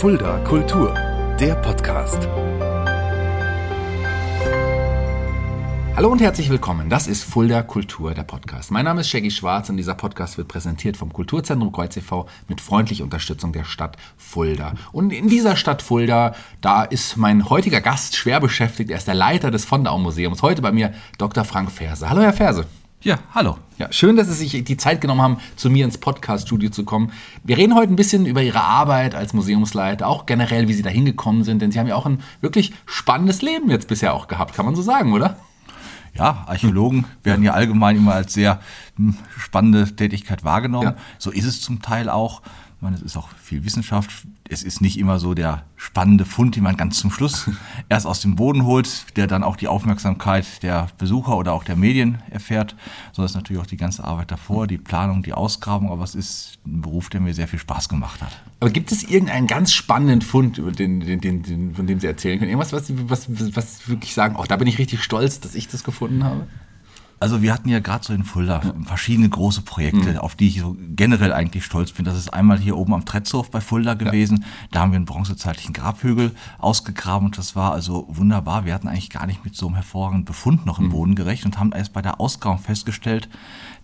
Fulda Kultur, der Podcast. Hallo und herzlich willkommen. Das ist Fulda Kultur, der Podcast. Mein Name ist Shaggy Schwarz und dieser Podcast wird präsentiert vom Kulturzentrum Kreuz e.V. mit freundlicher Unterstützung der Stadt Fulda. Und in dieser Stadt Fulda, da ist mein heutiger Gast schwer beschäftigt. Er ist der Leiter des Fondau Museums. Heute bei mir Dr. Frank Ferse. Hallo, Herr Ferse. Ja, hallo. Ja, schön, dass Sie sich die Zeit genommen haben, zu mir ins Podcast-Studio zu kommen. Wir reden heute ein bisschen über Ihre Arbeit als Museumsleiter, auch generell, wie Sie da hingekommen sind, denn Sie haben ja auch ein wirklich spannendes Leben jetzt bisher auch gehabt, kann man so sagen, oder? Ja, Archäologen werden ja allgemein immer als sehr hm, spannende Tätigkeit wahrgenommen. Ja. So ist es zum Teil auch. Ich meine, es ist auch viel Wissenschaft. Es ist nicht immer so der spannende Fund, den man ganz zum Schluss erst aus dem Boden holt, der dann auch die Aufmerksamkeit der Besucher oder auch der Medien erfährt, sondern es ist natürlich auch die ganze Arbeit davor, die Planung, die Ausgrabung. Aber es ist ein Beruf, der mir sehr viel Spaß gemacht hat. Aber gibt es irgendeinen ganz spannenden Fund, den, den, den, von dem Sie erzählen können? Irgendwas, was, was, was wirklich sagen, oh, da bin ich richtig stolz, dass ich das gefunden habe? Also wir hatten ja gerade so in Fulda verschiedene große Projekte, mhm. auf die ich so generell eigentlich stolz bin. Das ist einmal hier oben am Tretzhof bei Fulda gewesen. Ja. Da haben wir einen bronzezeitlichen Grabhügel ausgegraben und das war also wunderbar. Wir hatten eigentlich gar nicht mit so einem hervorragenden Befund noch im mhm. Boden gerecht und haben erst bei der Ausgrabung festgestellt,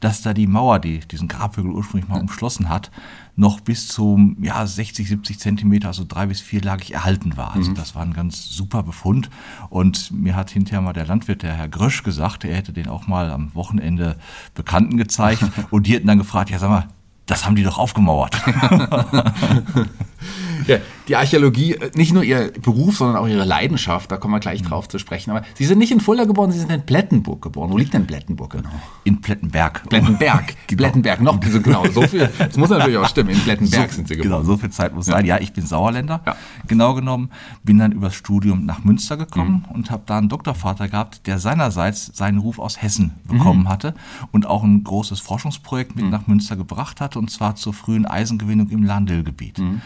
dass da die Mauer, die diesen Grabhügel ursprünglich mal umschlossen hat, noch bis zum ja, 60, 70 Zentimeter, also drei bis vierlagig erhalten war. Also mhm. das war ein ganz super Befund. Und mir hat hinterher mal der Landwirt, der Herr Grösch, gesagt, er hätte den auch mal am Wochenende Bekannten gezeigt. und die hätten dann gefragt, ja sag mal, das haben die doch aufgemauert. ja, die Archäologie, äh, nicht nur ihr Beruf, sondern auch ihre Leidenschaft, da kommen wir gleich mhm. drauf zu sprechen. Aber Sie sind nicht in Fulda geboren, Sie sind in Plettenburg geboren. Wo liegt denn Plettenburg genau? In Plettenberg. Plettenberg. genau. Plettenberg, noch so genau. So viel, das muss natürlich auch stimmen. In Plettenberg so, sind Sie geboren. Genau, so viel Zeit muss ja. sein. Ja, ich bin Sauerländer, ja. genau genommen. Bin dann übers Studium nach Münster gekommen mhm. und habe da einen Doktorvater gehabt, der seinerseits seinen Ruf aus Hessen bekommen mhm. hatte und auch ein großes Forschungsprojekt mit mhm. nach Münster gebracht hatte, und zwar zur frühen Eisengewinnung im Landil-Gebiet. Mhm.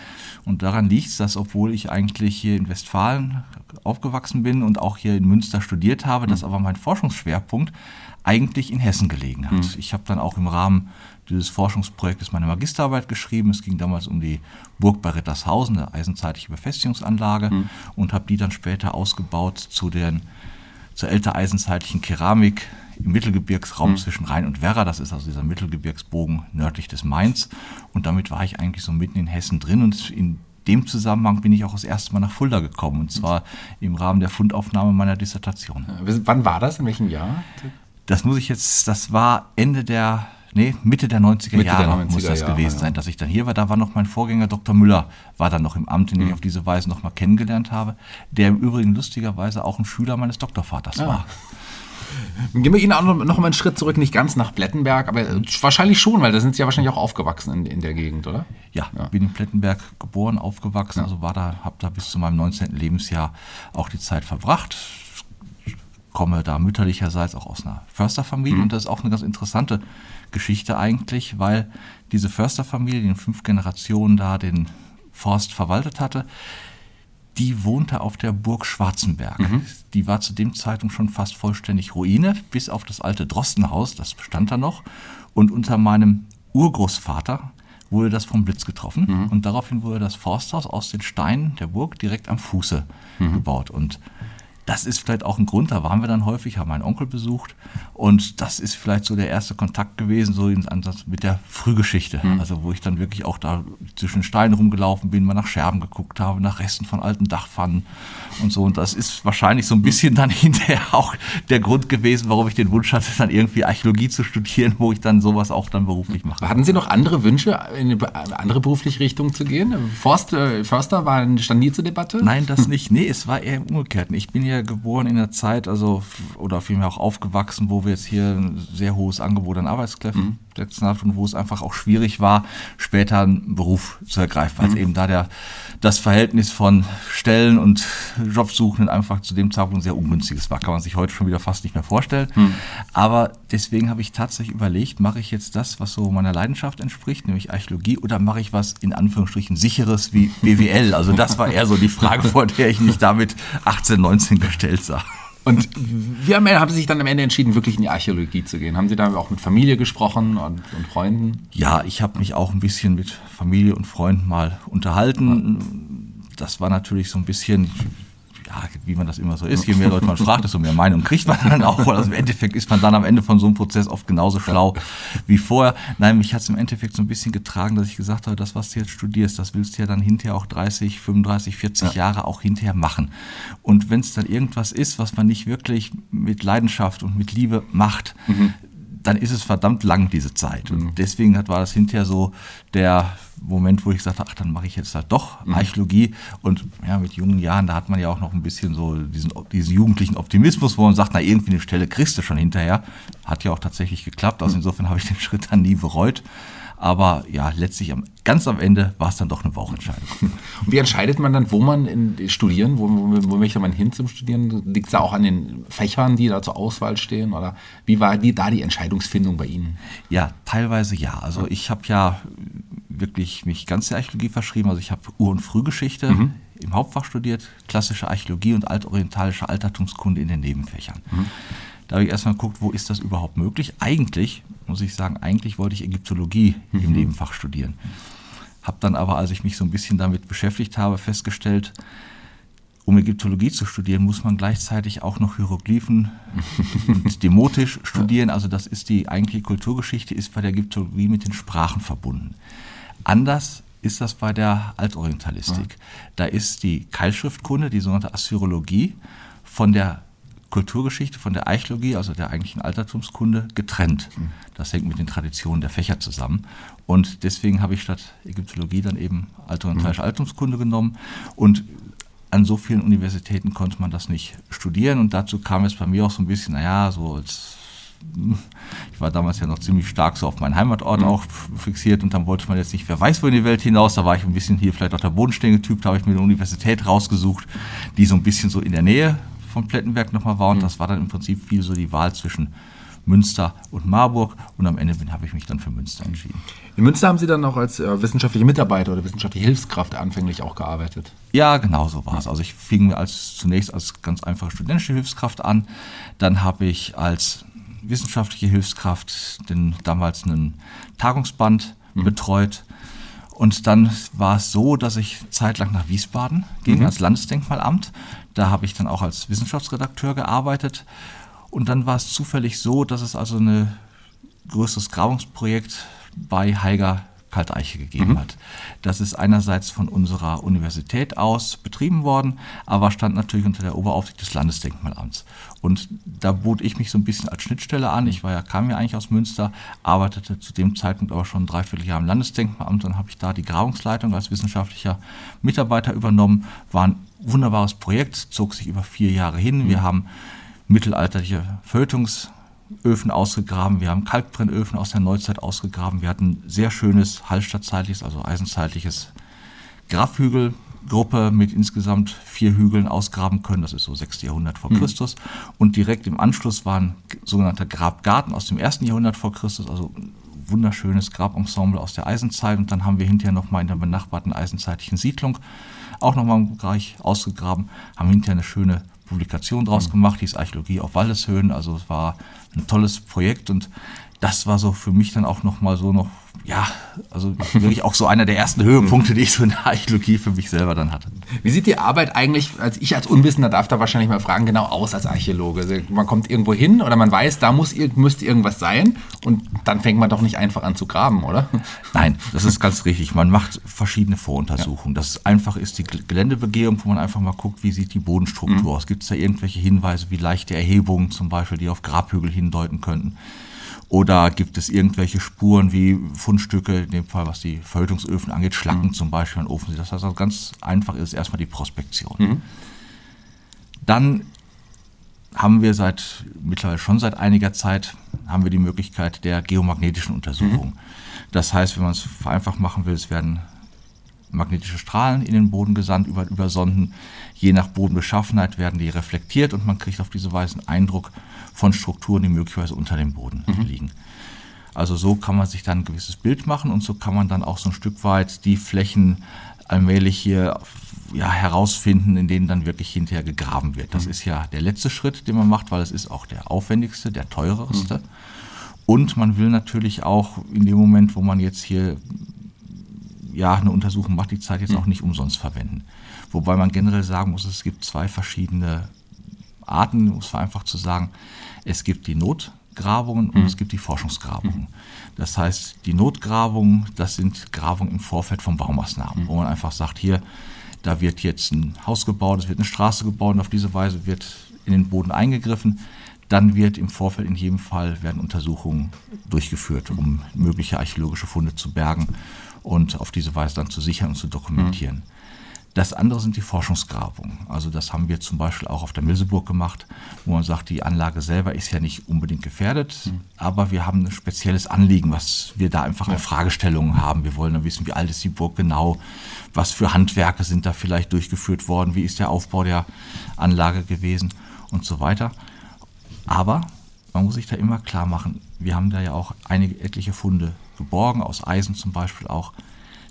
Und daran liegt es, dass obwohl ich eigentlich hier in Westfalen aufgewachsen bin und auch hier in Münster studiert habe, mhm. dass aber mein Forschungsschwerpunkt eigentlich in Hessen gelegen hat. Mhm. Ich habe dann auch im Rahmen dieses Forschungsprojektes meine Magisterarbeit geschrieben. Es ging damals um die Burg bei Rittershausen, eine eisenzeitliche Befestigungsanlage, mhm. und habe die dann später ausgebaut zu den zur ältereisenzeitlichen Keramik im Mittelgebirgsraum mhm. zwischen Rhein und Werra. Das ist also dieser Mittelgebirgsbogen nördlich des Mainz. Und damit war ich eigentlich so mitten in Hessen drin. Und in dem Zusammenhang bin ich auch das erste Mal nach Fulda gekommen. Und zwar im Rahmen der Fundaufnahme meiner Dissertation. Wann war das? In welchem Jahr? Das muss ich jetzt, das war Ende der nee, Mitte der 90er Mitte Jahre der 90er muss das Jahre, gewesen ja. sein, dass ich dann hier war. Da war noch mein Vorgänger Dr. Müller, war dann noch im Amt, den mhm. ich auf diese Weise noch mal kennengelernt habe, der im Übrigen lustigerweise auch ein Schüler meines Doktorvaters ja. war. Gehen wir Ihnen auch noch, mal einen Schritt zurück, nicht ganz nach Plettenberg, aber wahrscheinlich schon, weil da sind Sie ja wahrscheinlich auch aufgewachsen in, in der Gegend, oder? Ja, ja, bin in Plettenberg geboren, aufgewachsen, ja. also war da, habe da bis zu meinem 19. Lebensjahr auch die Zeit verbracht. Komme da mütterlicherseits auch aus einer Försterfamilie mhm. und das ist auch eine ganz interessante Geschichte eigentlich, weil diese Försterfamilie, die in fünf Generationen da den Forst verwaltet hatte, die wohnte auf der Burg Schwarzenberg. Mhm. Die war zu dem Zeitpunkt schon fast vollständig Ruine, bis auf das alte Drostenhaus, das bestand da noch. Und unter meinem Urgroßvater wurde das vom Blitz getroffen. Mhm. Und daraufhin wurde das Forsthaus aus den Steinen der Burg direkt am Fuße mhm. gebaut. Und das ist vielleicht auch ein Grund, da waren wir dann häufig, haben meinen Onkel besucht und das ist vielleicht so der erste Kontakt gewesen, so im Ansatz mit der Frühgeschichte. Mhm. Also wo ich dann wirklich auch da zwischen Steinen rumgelaufen bin, mal nach Scherben geguckt habe, nach Resten von alten Dachpfannen und so. Und das ist wahrscheinlich so ein bisschen dann hinterher auch der Grund gewesen, warum ich den Wunsch hatte, dann irgendwie Archäologie zu studieren, wo ich dann sowas auch dann beruflich mache. Hatten Sie noch andere Wünsche, in eine andere berufliche Richtung zu gehen? Forst, Förster war, stand nie zur Debatte? Nein, das nicht. Nee, es war eher im Umgekehrten. Ich bin ja geboren in der Zeit, also oder vielmehr auch aufgewachsen, wo wir jetzt hier ein sehr hohes Angebot an Arbeitskräften mhm. Setzen hatten und wo es einfach auch schwierig war, später einen Beruf zu ergreifen, weil mhm. eben da der, das Verhältnis von Stellen und Jobsuchenden einfach zu dem Zeitpunkt sehr ungünstiges war. Kann man sich heute schon wieder fast nicht mehr vorstellen. Mhm. Aber deswegen habe ich tatsächlich überlegt, mache ich jetzt das, was so meiner Leidenschaft entspricht, nämlich Archäologie, oder mache ich was in Anführungsstrichen sicheres wie BWL? Also das war eher so die Frage, vor der ich mich damit 18, 19 gestellt sah. Und wie haben Sie sich dann am Ende entschieden, wirklich in die Archäologie zu gehen? Haben Sie da auch mit Familie gesprochen und, und Freunden? Ja, ich habe mich auch ein bisschen mit Familie und Freunden mal unterhalten. das war natürlich so ein bisschen, ja, wie man das immer so ist, je mehr Leute man fragt, desto mehr Meinung kriegt man dann auch. Also im Endeffekt ist man dann am Ende von so einem Prozess oft genauso schlau wie vorher. Nein, mich hat es im Endeffekt so ein bisschen getragen, dass ich gesagt habe, das, was du jetzt studierst, das willst du ja dann hinterher auch 30, 35, 40 ja. Jahre auch hinterher machen. Und wenn es dann irgendwas ist, was man nicht wirklich mit Leidenschaft und mit Liebe macht, mhm dann ist es verdammt lang, diese Zeit. Und mhm. deswegen hat, war das hinterher so der Moment, wo ich gesagt habe, ach, dann mache ich jetzt halt doch mhm. Archäologie. Und ja, mit jungen Jahren, da hat man ja auch noch ein bisschen so diesen, diesen jugendlichen Optimismus, wo man sagt, na, irgendwie eine Stelle kriegst du schon hinterher. Hat ja auch tatsächlich geklappt. Also mhm. insofern habe ich den Schritt dann nie bereut. Aber ja, letztlich am, ganz am Ende war es dann doch eine Bauchentscheidung. Und wie entscheidet man dann, wo man in, studieren, wo, wo, wo möchte man hin zum Studieren? Liegt es da auch an den Fächern, die da zur Auswahl stehen? Oder wie war die, da die Entscheidungsfindung bei Ihnen? Ja, teilweise ja. Also ich habe ja wirklich mich ganz der Archäologie verschrieben. Also ich habe Ur- und Frühgeschichte mhm. im Hauptfach studiert, klassische Archäologie und altorientalische Altertumskunde in den Nebenfächern. Mhm. Da habe ich erstmal geguckt, wo ist das überhaupt möglich? Eigentlich, muss ich sagen, eigentlich wollte ich Ägyptologie mhm. im Nebenfach studieren. Habe dann aber, als ich mich so ein bisschen damit beschäftigt habe, festgestellt, um Ägyptologie zu studieren, muss man gleichzeitig auch noch Hieroglyphen und Demotisch studieren. Also das ist die eigentliche Kulturgeschichte, ist bei der Ägyptologie mit den Sprachen verbunden. Anders ist das bei der Altorientalistik. Da ist die Keilschriftkunde, die sogenannte Assyrologie, von der Kulturgeschichte von der Archäologie, also der eigentlichen Altertumskunde, getrennt. Das hängt mit den Traditionen der Fächer zusammen. Und deswegen habe ich statt Ägyptologie dann eben altorientalische Altertumskunde genommen. Und an so vielen Universitäten konnte man das nicht studieren. Und dazu kam es bei mir auch so ein bisschen, naja, so als ich war damals ja noch ziemlich stark so auf meinen Heimatort mhm. auch fixiert und dann wollte man jetzt nicht, wer weiß, wo in die Welt hinaus, da war ich ein bisschen hier vielleicht auch der bodenständige Typ, da habe ich mir eine Universität rausgesucht, die so ein bisschen so in der Nähe von Plettenberg nochmal war. Und mhm. das war dann im Prinzip viel so die Wahl zwischen Münster und Marburg. Und am Ende habe ich mich dann für Münster entschieden. In Münster haben Sie dann auch als äh, wissenschaftliche Mitarbeiter oder wissenschaftliche Hilfskraft anfänglich auch gearbeitet? Ja, genau so war es. Also ich fing als, zunächst als ganz einfache studentische Hilfskraft an. Dann habe ich als wissenschaftliche Hilfskraft den damals einen Tagungsband mhm. betreut. Und dann war es so, dass ich zeitlang nach Wiesbaden ging, mhm. als Landesdenkmalamt. Da habe ich dann auch als Wissenschaftsredakteur gearbeitet. Und dann war es zufällig so, dass es also ein größeres Grabungsprojekt bei Heiger Kalteiche gegeben mhm. hat. Das ist einerseits von unserer Universität aus betrieben worden, aber stand natürlich unter der Oberaufsicht des Landesdenkmalamts. Und da bot ich mich so ein bisschen als Schnittstelle an. Ich war ja, kam ja eigentlich aus Münster, arbeitete zu dem Zeitpunkt aber schon ein Dreivierteljahr im Landesdenkmalamt. Dann habe ich da die Grabungsleitung als wissenschaftlicher Mitarbeiter übernommen. War ein wunderbares Projekt, zog sich über vier Jahre hin. Wir mhm. haben mittelalterliche Feuilletons Öfen ausgegraben, wir haben Kalkbrennöfen aus der Neuzeit ausgegraben, wir hatten sehr schönes hallstattzeitliches, also eisenzeitliches Grabhügelgruppe mit insgesamt vier Hügeln ausgraben können, das ist so 6. Jahrhundert vor mhm. Christus. Und direkt im Anschluss war ein sogenannter Grabgarten aus dem 1. Jahrhundert vor Christus, also ein wunderschönes Grabensemble aus der Eisenzeit. Und dann haben wir hinterher nochmal in der benachbarten eisenzeitlichen Siedlung auch nochmal einen Bereich ausgegraben, haben hinterher eine schöne Publikation draus mhm. gemacht, die ist Archäologie auf Waldeshöhen. Also es war ein tolles Projekt und das war so für mich dann auch nochmal so noch ja, also wirklich auch so einer der ersten Höhepunkte, die ich so in der Archäologie für mich selber dann hatte. Wie sieht die Arbeit eigentlich, als ich als Unwissender darf da wahrscheinlich mal fragen, genau aus als Archäologe? Also man kommt irgendwo hin oder man weiß, da muss, müsste irgendwas sein und dann fängt man doch nicht einfach an zu graben, oder? Nein, das ist ganz richtig. Man macht verschiedene Voruntersuchungen. Ja. Das einfach ist die Geländebegehung, wo man einfach mal guckt, wie sieht die Bodenstruktur mhm. aus? Gibt es da irgendwelche Hinweise, wie leichte Erhebungen zum Beispiel, die auf Grabhügel hindeuten könnten? Oder gibt es irgendwelche Spuren wie Fundstücke, in dem Fall was die Verhütungsöfen angeht, Schlacken mhm. zum Beispiel an Ofen. Das heißt also ganz einfach ist erstmal die Prospektion. Mhm. Dann haben wir seit mittlerweile schon seit einiger Zeit haben wir die Möglichkeit der geomagnetischen Untersuchung. Mhm. Das heißt, wenn man es vereinfacht machen will, es werden magnetische Strahlen in den Boden gesandt über, über Sonden. Je nach Bodenbeschaffenheit werden die reflektiert und man kriegt auf diese Weise einen Eindruck von Strukturen, die möglicherweise unter dem Boden mhm. liegen. Also so kann man sich dann ein gewisses Bild machen und so kann man dann auch so ein Stück weit die Flächen allmählich hier ja, herausfinden, in denen dann wirklich hinterher gegraben wird. Das mhm. ist ja der letzte Schritt, den man macht, weil es ist auch der aufwendigste, der teurerste. Mhm. Und man will natürlich auch in dem Moment, wo man jetzt hier ja, eine Untersuchung macht, die Zeit jetzt auch nicht umsonst verwenden. Wobei man generell sagen muss, es gibt zwei verschiedene Arten, um es vereinfacht zu sagen. Es gibt die Notgrabungen und es gibt die Forschungsgrabungen. Das heißt, die Notgrabungen, das sind Grabungen im Vorfeld von Baumaßnahmen, wo man einfach sagt, hier, da wird jetzt ein Haus gebaut, es wird eine Straße gebaut und auf diese Weise wird in den Boden eingegriffen. Dann wird im Vorfeld in jedem Fall werden Untersuchungen durchgeführt, um mögliche archäologische Funde zu bergen und auf diese Weise dann zu sichern und zu dokumentieren. Das andere sind die Forschungsgrabungen. Also das haben wir zum Beispiel auch auf der Milseburg gemacht, wo man sagt, die Anlage selber ist ja nicht unbedingt gefährdet, mhm. aber wir haben ein spezielles Anliegen, was wir da einfach an Fragestellungen haben. Wir wollen dann wissen, wie alt ist die Burg genau, was für Handwerke sind da vielleicht durchgeführt worden, wie ist der Aufbau der Anlage gewesen und so weiter. Aber man muss sich da immer klar machen, wir haben da ja auch einige etliche Funde geborgen, aus Eisen zum Beispiel auch.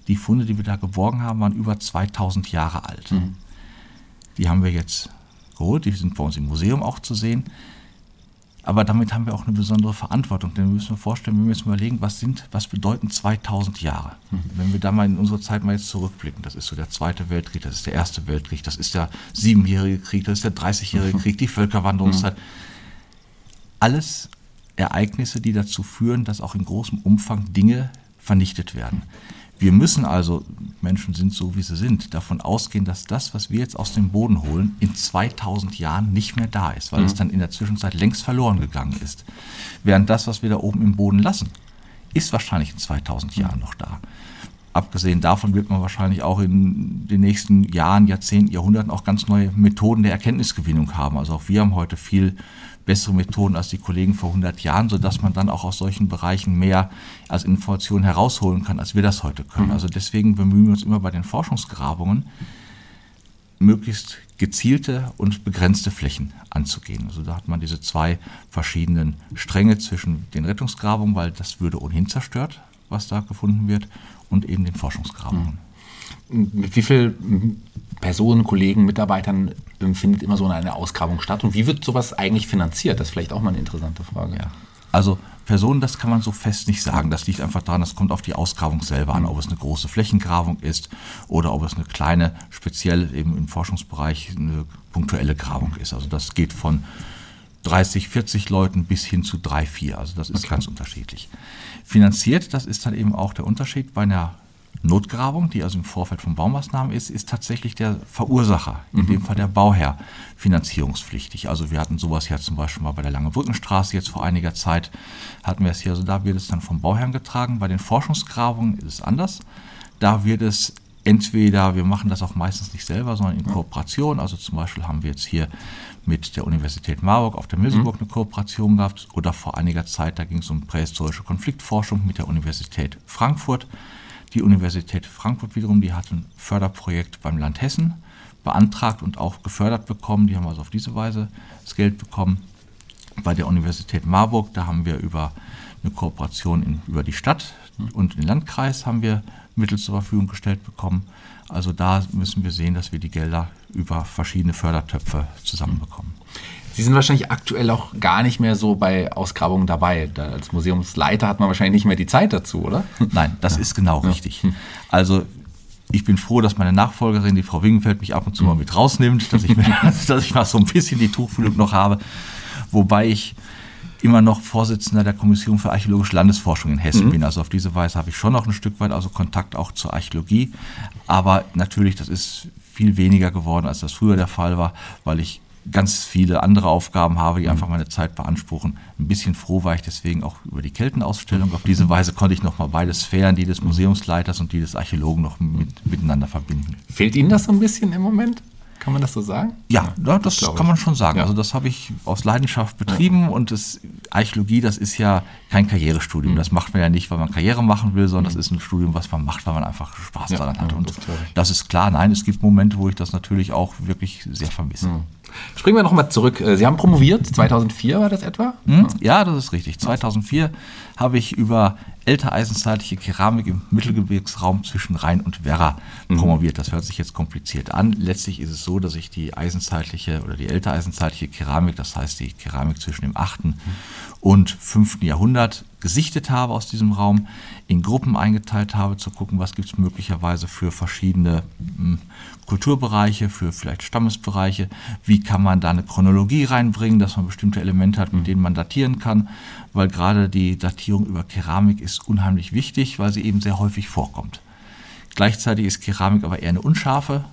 Die Funde, die wir da geborgen haben, waren über 2000 Jahre alt. Mhm. Die haben wir jetzt geholt, die sind bei uns im Museum auch zu sehen. Aber damit haben wir auch eine besondere Verantwortung, denn wir müssen uns vorstellen, wenn wir jetzt überlegen, was sind, was bedeuten 2000 Jahre? Mhm. Wenn wir da mal in unsere Zeit mal jetzt zurückblicken, das ist so der Zweite Weltkrieg, das ist der Erste Weltkrieg, das ist der Siebenjährige Krieg, das ist der Dreißigjährige mhm. Krieg, die Völkerwanderungszeit. Mhm. Alles Ereignisse, die dazu führen, dass auch in großem Umfang Dinge vernichtet werden. Wir müssen also, Menschen sind so, wie sie sind, davon ausgehen, dass das, was wir jetzt aus dem Boden holen, in 2000 Jahren nicht mehr da ist, weil mhm. es dann in der Zwischenzeit längst verloren gegangen ist. Während das, was wir da oben im Boden lassen, ist wahrscheinlich in 2000 Jahren noch da. Abgesehen davon wird man wahrscheinlich auch in den nächsten Jahren, Jahrzehnten, Jahrhunderten auch ganz neue Methoden der Erkenntnisgewinnung haben. Also auch wir haben heute viel bessere Methoden als die Kollegen vor 100 Jahren, sodass man dann auch aus solchen Bereichen mehr als Informationen herausholen kann, als wir das heute können. Mhm. Also deswegen bemühen wir uns immer bei den Forschungsgrabungen, möglichst gezielte und begrenzte Flächen anzugehen. Also da hat man diese zwei verschiedenen Stränge zwischen den Rettungsgrabungen, weil das würde ohnehin zerstört, was da gefunden wird, und eben den Forschungsgrabungen. Mhm. Mit wie vielen Personen, Kollegen, Mitarbeitern findet immer so eine Ausgrabung statt? Und wie wird sowas eigentlich finanziert? Das ist vielleicht auch mal eine interessante Frage. Ja. Also Personen, das kann man so fest nicht sagen. Das liegt einfach daran, das kommt auf die Ausgrabung selber an, ob es eine große Flächengrabung ist oder ob es eine kleine, speziell eben im Forschungsbereich eine punktuelle Grabung ist. Also das geht von 30, 40 Leuten bis hin zu 3, 4. Also das ist okay. ganz unterschiedlich. Finanziert, das ist dann eben auch der Unterschied bei einer Notgrabung, die also im Vorfeld von Baumaßnahmen ist, ist tatsächlich der Verursacher, in mhm. dem Fall der Bauherr, finanzierungspflichtig. Also wir hatten sowas ja zum Beispiel mal bei der Lange Brückenstraße jetzt vor einiger Zeit, hatten wir es hier, also da wird es dann vom Bauherrn getragen. Bei den Forschungsgrabungen ist es anders. Da wird es entweder, wir machen das auch meistens nicht selber, sondern in Kooperation. Also zum Beispiel haben wir jetzt hier mit der Universität Marburg auf der Milseburg mhm. eine Kooperation gehabt oder vor einiger Zeit, da ging es um prähistorische Konfliktforschung mit der Universität Frankfurt. Die Universität Frankfurt wiederum, die hat ein Förderprojekt beim Land Hessen beantragt und auch gefördert bekommen. Die haben also auf diese Weise das Geld bekommen. Bei der Universität Marburg, da haben wir über eine Kooperation in, über die Stadt und den Landkreis haben wir Mittel zur Verfügung gestellt bekommen. Also da müssen wir sehen, dass wir die Gelder über verschiedene Fördertöpfe zusammenbekommen. Sie sind wahrscheinlich aktuell auch gar nicht mehr so bei Ausgrabungen dabei. Da als Museumsleiter hat man wahrscheinlich nicht mehr die Zeit dazu, oder? Nein, das ja. ist genau ja. richtig. Also ich bin froh, dass meine Nachfolgerin, die Frau Wingenfeld, mich ab und zu mal mit rausnimmt, dass ich, dass ich mal so ein bisschen die Tuchfühlung noch habe. Wobei ich immer noch Vorsitzender der Kommission für archäologische Landesforschung in Hessen mhm. bin. Also auf diese Weise habe ich schon noch ein Stück weit also Kontakt auch zur Archäologie. Aber natürlich, das ist viel weniger geworden, als das früher der Fall war, weil ich ganz viele andere Aufgaben habe, die mhm. einfach meine Zeit beanspruchen. Ein bisschen froh war ich deswegen auch über die Keltenausstellung. Auf diese Weise konnte ich nochmal beide Sphären, die des Museumsleiters und die des Archäologen, noch mit, miteinander verbinden. Fehlt Ihnen das so ein bisschen im Moment? Kann man das so sagen? Ja, ja das, kann man schon sagen. Ja. Also das habe ich aus Leidenschaft betrieben ja. und das Archäologie, das ist ja kein Karrierestudium. Mhm. Das macht man ja nicht, weil man Karriere machen will, sondern mhm. das ist ein Studium, was man macht, weil man einfach Spaß daran hat. Und das, das, ist klar. Nein, es gibt Momente, wo ich das natürlich auch wirklich sehr vermisse. Mhm. Springen wir nochmal zurück. Äh, Sie haben promoviert, 2004 war das etwa? Hm? Ja, das ist richtig. 2004 habe ich über ältereisenzeitliche Keramik im Mittelgebirgsraum zwischen Rhein und Werra mhm. promoviert. Das hört sich jetzt kompliziert an. Letztlich ist es so, dass ich die eisenzeitliche oder die ältereisenzeitliche Keramik, das heißt die Keramik zwischen dem 8. Mhm. und 5. Jahrhundert, gesichtet habe aus diesem Raum, in Gruppen eingeteilt habe, zu gucken, was gibt es möglicherweise für verschiedene mh, hm, Kulturbereiche, für vielleicht Stammesbereiche, wie kann man da eine Chronologie reinbringen, dass man bestimmte Elemente hat, mit denen man datieren kann, weil gerade die Datierung über Keramik ist unheimlich wichtig, weil sie eben sehr häufig vorkommt. Gleichzeitig ist Keramik aber eher eine unscharfe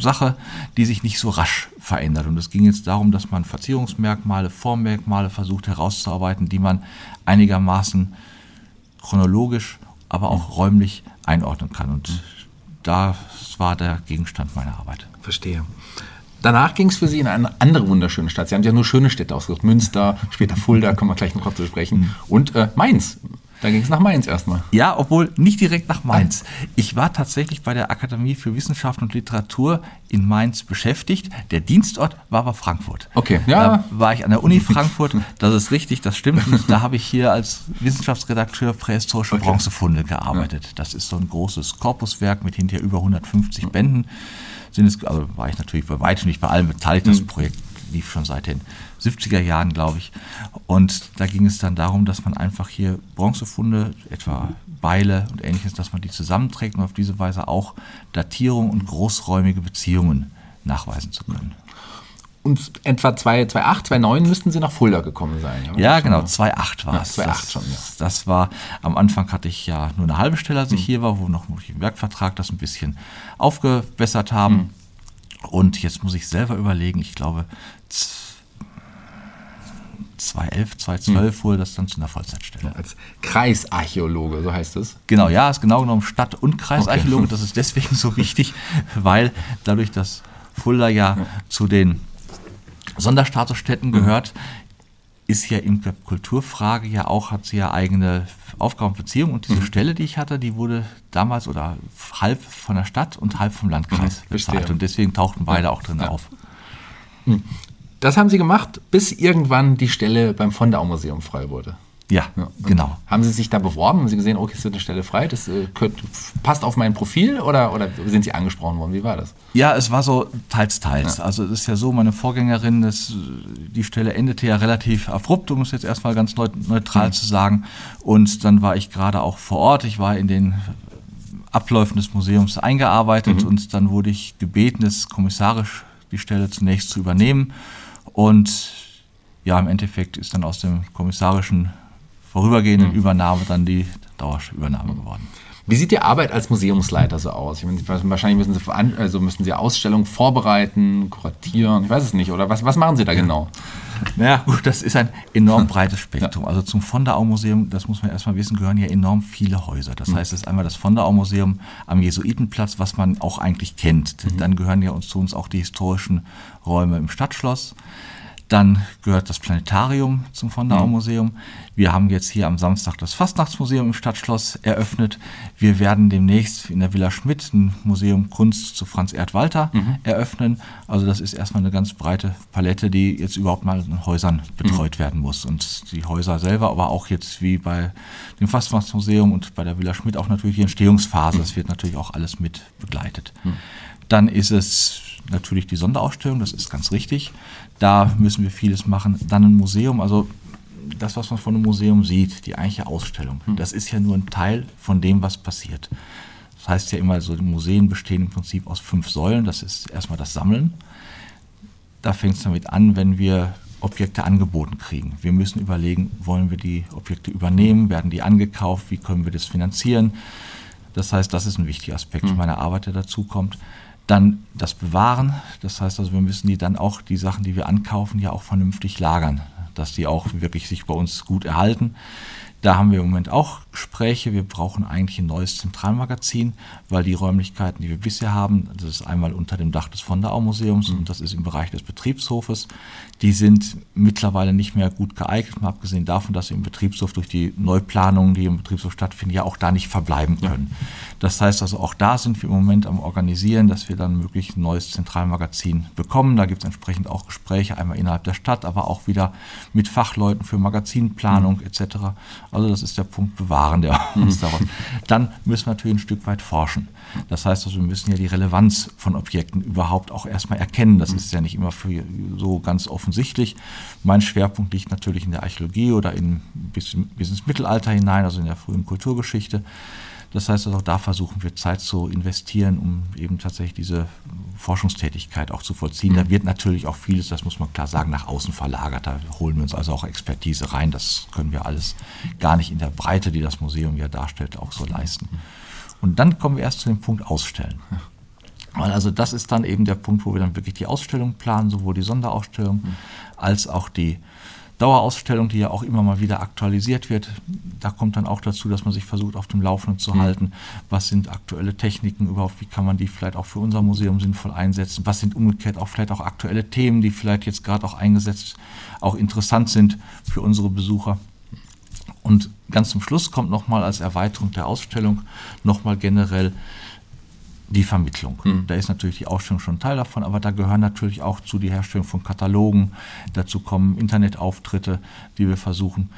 Sache, die sich nicht so rasch verändert. Und es ging jetzt darum, dass man Verzierungsmerkmale, Formmerkmale versucht herauszuarbeiten, die man einigermaßen chronologisch, aber auch räumlich einordnen kann. Und das war der Gegenstand meiner Arbeit. Verstehe. Danach ging es für Sie in eine andere wunderschöne Stadt. Sie haben ja nur schöne Städte ausgesucht. Münster, später Fulda, kommen wir gleich noch drauf zu sprechen. Mhm. Und äh, Mainz. Da ging es nach Mainz erstmal. Ja, obwohl nicht direkt nach Mainz. Ich war tatsächlich bei der Akademie für Wissenschaft und Literatur in Mainz beschäftigt. Der Dienstort war aber Frankfurt. Okay, ja. Da war ich an der Uni Frankfurt. Das ist richtig, das stimmt. Und da habe ich hier als Wissenschaftsredakteur prähistorische okay. Bronzefunde gearbeitet. Ja. Das ist so ein großes Korpuswerk mit hinterher über 150 Bänden. Sind es, also war ich natürlich bei weitem nicht bei allem beteiligt. Das mhm. Projekt lief schon seit den 70er Jahren, glaube ich. Und da ging es dann darum, dass man einfach hier Bronzefunde, etwa Beile und ähnliches, dass man die zusammenträgt und auf diese Weise auch Datierung und großräumige Beziehungen nachweisen zu können. Und etwa 2008, 2009 müssten Sie nach Fulda gekommen sein. Ja, ja genau, 2008 war ja, es. 2008 schon, ja. Das war, am Anfang hatte ich ja nur eine halbe Stelle, als ich hm. hier war, wo noch im Werkvertrag das ein bisschen aufgebessert haben. Hm. Und jetzt muss ich selber überlegen, ich glaube, 2011, 2012 hm. wurde das dann zu einer Vollzeitstelle. Als Kreisarchäologe, so heißt es? Genau, ja, ist genau genommen Stadt- und Kreisarchäologe. Okay. Das ist deswegen so wichtig, weil dadurch, dass Fulda ja, ja. zu den Sonderstatusstätten gehört, mhm. ist ja in der Kulturfrage ja auch, hat sie ja eigene Aufgabenbeziehung und diese mhm. Stelle, die ich hatte, die wurde damals oder halb von der Stadt und halb vom Landkreis mhm, bezahlt und deswegen tauchten beide auch drin ja. auf. Das haben Sie gemacht, bis irgendwann die Stelle beim Fondau-Museum frei wurde. Ja, ja, genau. Haben Sie sich da beworben? Haben Sie gesehen, okay, es wird eine Stelle frei, das äh, könnt, passt auf mein Profil oder, oder sind Sie angesprochen worden? Wie war das? Ja, es war so teils, teils. Ja. Also es ist ja so, meine Vorgängerin, das, die Stelle endete ja relativ abrupt, um es jetzt erstmal ganz neutral mhm. zu sagen. Und dann war ich gerade auch vor Ort. Ich war in den Abläufen des Museums eingearbeitet mhm. und dann wurde ich gebeten, es kommissarisch die Stelle zunächst zu übernehmen. Und ja, im Endeffekt ist dann aus dem kommissarischen vorübergehenden mhm. Übernahme dann die Dauerübernahme geworden. Wie sieht die Arbeit als Museumsleiter so aus? Meine, wahrscheinlich müssen Sie, also müssen Sie Ausstellungen vorbereiten, kuratieren, ich weiß es nicht. Oder was, was machen Sie da genau? Naja, gut, das ist ein enorm breites Spektrum. Also zum Vonderau-Museum, das muss man erstmal wissen, gehören ja enorm viele Häuser. Das mhm. heißt, es ist einmal das Vonderau-Museum am Jesuitenplatz, was man auch eigentlich kennt. Mhm. Dann gehören ja uns zu uns auch die historischen Räume im Stadtschloss. Dann gehört das Planetarium zum von der mhm. Museum. Wir haben jetzt hier am Samstag das Fastnachtsmuseum im Stadtschloss eröffnet. Wir werden demnächst in der Villa Schmidt ein Museum Kunst zu Franz Erd Walter mhm. eröffnen. Also das ist erstmal eine ganz breite Palette, die jetzt überhaupt mal in Häusern betreut mhm. werden muss. Und die Häuser selber, aber auch jetzt wie bei dem Fastnachtsmuseum und bei der Villa Schmidt auch natürlich die Entstehungsphase. Das wird natürlich auch alles mit begleitet. Mhm. Dann ist es natürlich die Sonderausstellung, das ist ganz richtig. Da müssen wir vieles machen. Dann ein Museum, also das, was man von einem Museum sieht, die eigentliche Ausstellung, hm. das ist ja nur ein Teil von dem, was passiert. Das heißt ja immer, so Museen bestehen im Prinzip aus fünf Säulen. Das ist erstmal das Sammeln. Da fängt es damit an, wenn wir Objekte angeboten kriegen. Wir müssen überlegen, wollen wir die Objekte übernehmen, werden die angekauft, wie können wir das finanzieren. Das heißt, das ist ein wichtiger Aspekt hm. meiner Arbeit, der dazu kommt. Dann das Bewahren, das heißt also, wir müssen die dann auch, die Sachen, die wir ankaufen, ja auch vernünftig lagern, dass die auch wirklich sich bei uns gut erhalten. Da haben wir im Moment auch Gespräche. Wir brauchen eigentlich ein neues Zentralmagazin, weil die Räumlichkeiten, die wir bisher haben, das ist einmal unter dem Dach des Vonderau Museums mhm. und das ist im Bereich des Betriebshofes, die sind mittlerweile nicht mehr gut geeignet, mal abgesehen davon, dass sie im Betriebshof durch die Neuplanungen, die im Betriebshof stattfinden, ja auch da nicht verbleiben können. Ja. Das heißt also, auch da sind wir im Moment am Organisieren, dass wir dann möglich ein neues Zentralmagazin bekommen. Da gibt es entsprechend auch Gespräche, einmal innerhalb der Stadt, aber auch wieder mit Fachleuten für Magazinplanung mhm. etc. Also das ist der Punkt Bewahren. Der uns daraus. Dann müssen wir natürlich ein Stück weit forschen. Das heißt also, wir müssen ja die Relevanz von Objekten überhaupt auch erstmal erkennen. Das ist ja nicht immer für so ganz offensichtlich. Mein Schwerpunkt liegt natürlich in der Archäologie oder in, bis, bis ins Mittelalter hinein, also in der frühen Kulturgeschichte. Das heißt, also auch da versuchen wir Zeit zu investieren, um eben tatsächlich diese Forschungstätigkeit auch zu vollziehen. Da wird natürlich auch vieles, das muss man klar sagen, nach außen verlagert. Da holen wir uns also auch Expertise rein. Das können wir alles gar nicht in der Breite, die das Museum ja darstellt, auch so leisten. Und dann kommen wir erst zu dem Punkt Ausstellen. Weil also das ist dann eben der Punkt, wo wir dann wirklich die Ausstellung planen, sowohl die Sonderausstellung als auch die Dauerausstellung, die ja auch immer mal wieder aktualisiert wird. Da kommt dann auch dazu, dass man sich versucht, auf dem Laufenden zu mhm. halten. Was sind aktuelle Techniken überhaupt? Wie kann man die vielleicht auch für unser Museum sinnvoll einsetzen? Was sind umgekehrt auch vielleicht auch aktuelle Themen, die vielleicht jetzt gerade auch eingesetzt, auch interessant sind für unsere Besucher? Und ganz zum Schluss kommt nochmal als Erweiterung der Ausstellung nochmal generell die Vermittlung. Mhm. Da ist natürlich die Ausstellung schon Teil davon, aber da gehören natürlich auch zu die Herstellung von Katalogen, dazu kommen Internetauftritte, die wir versuchen.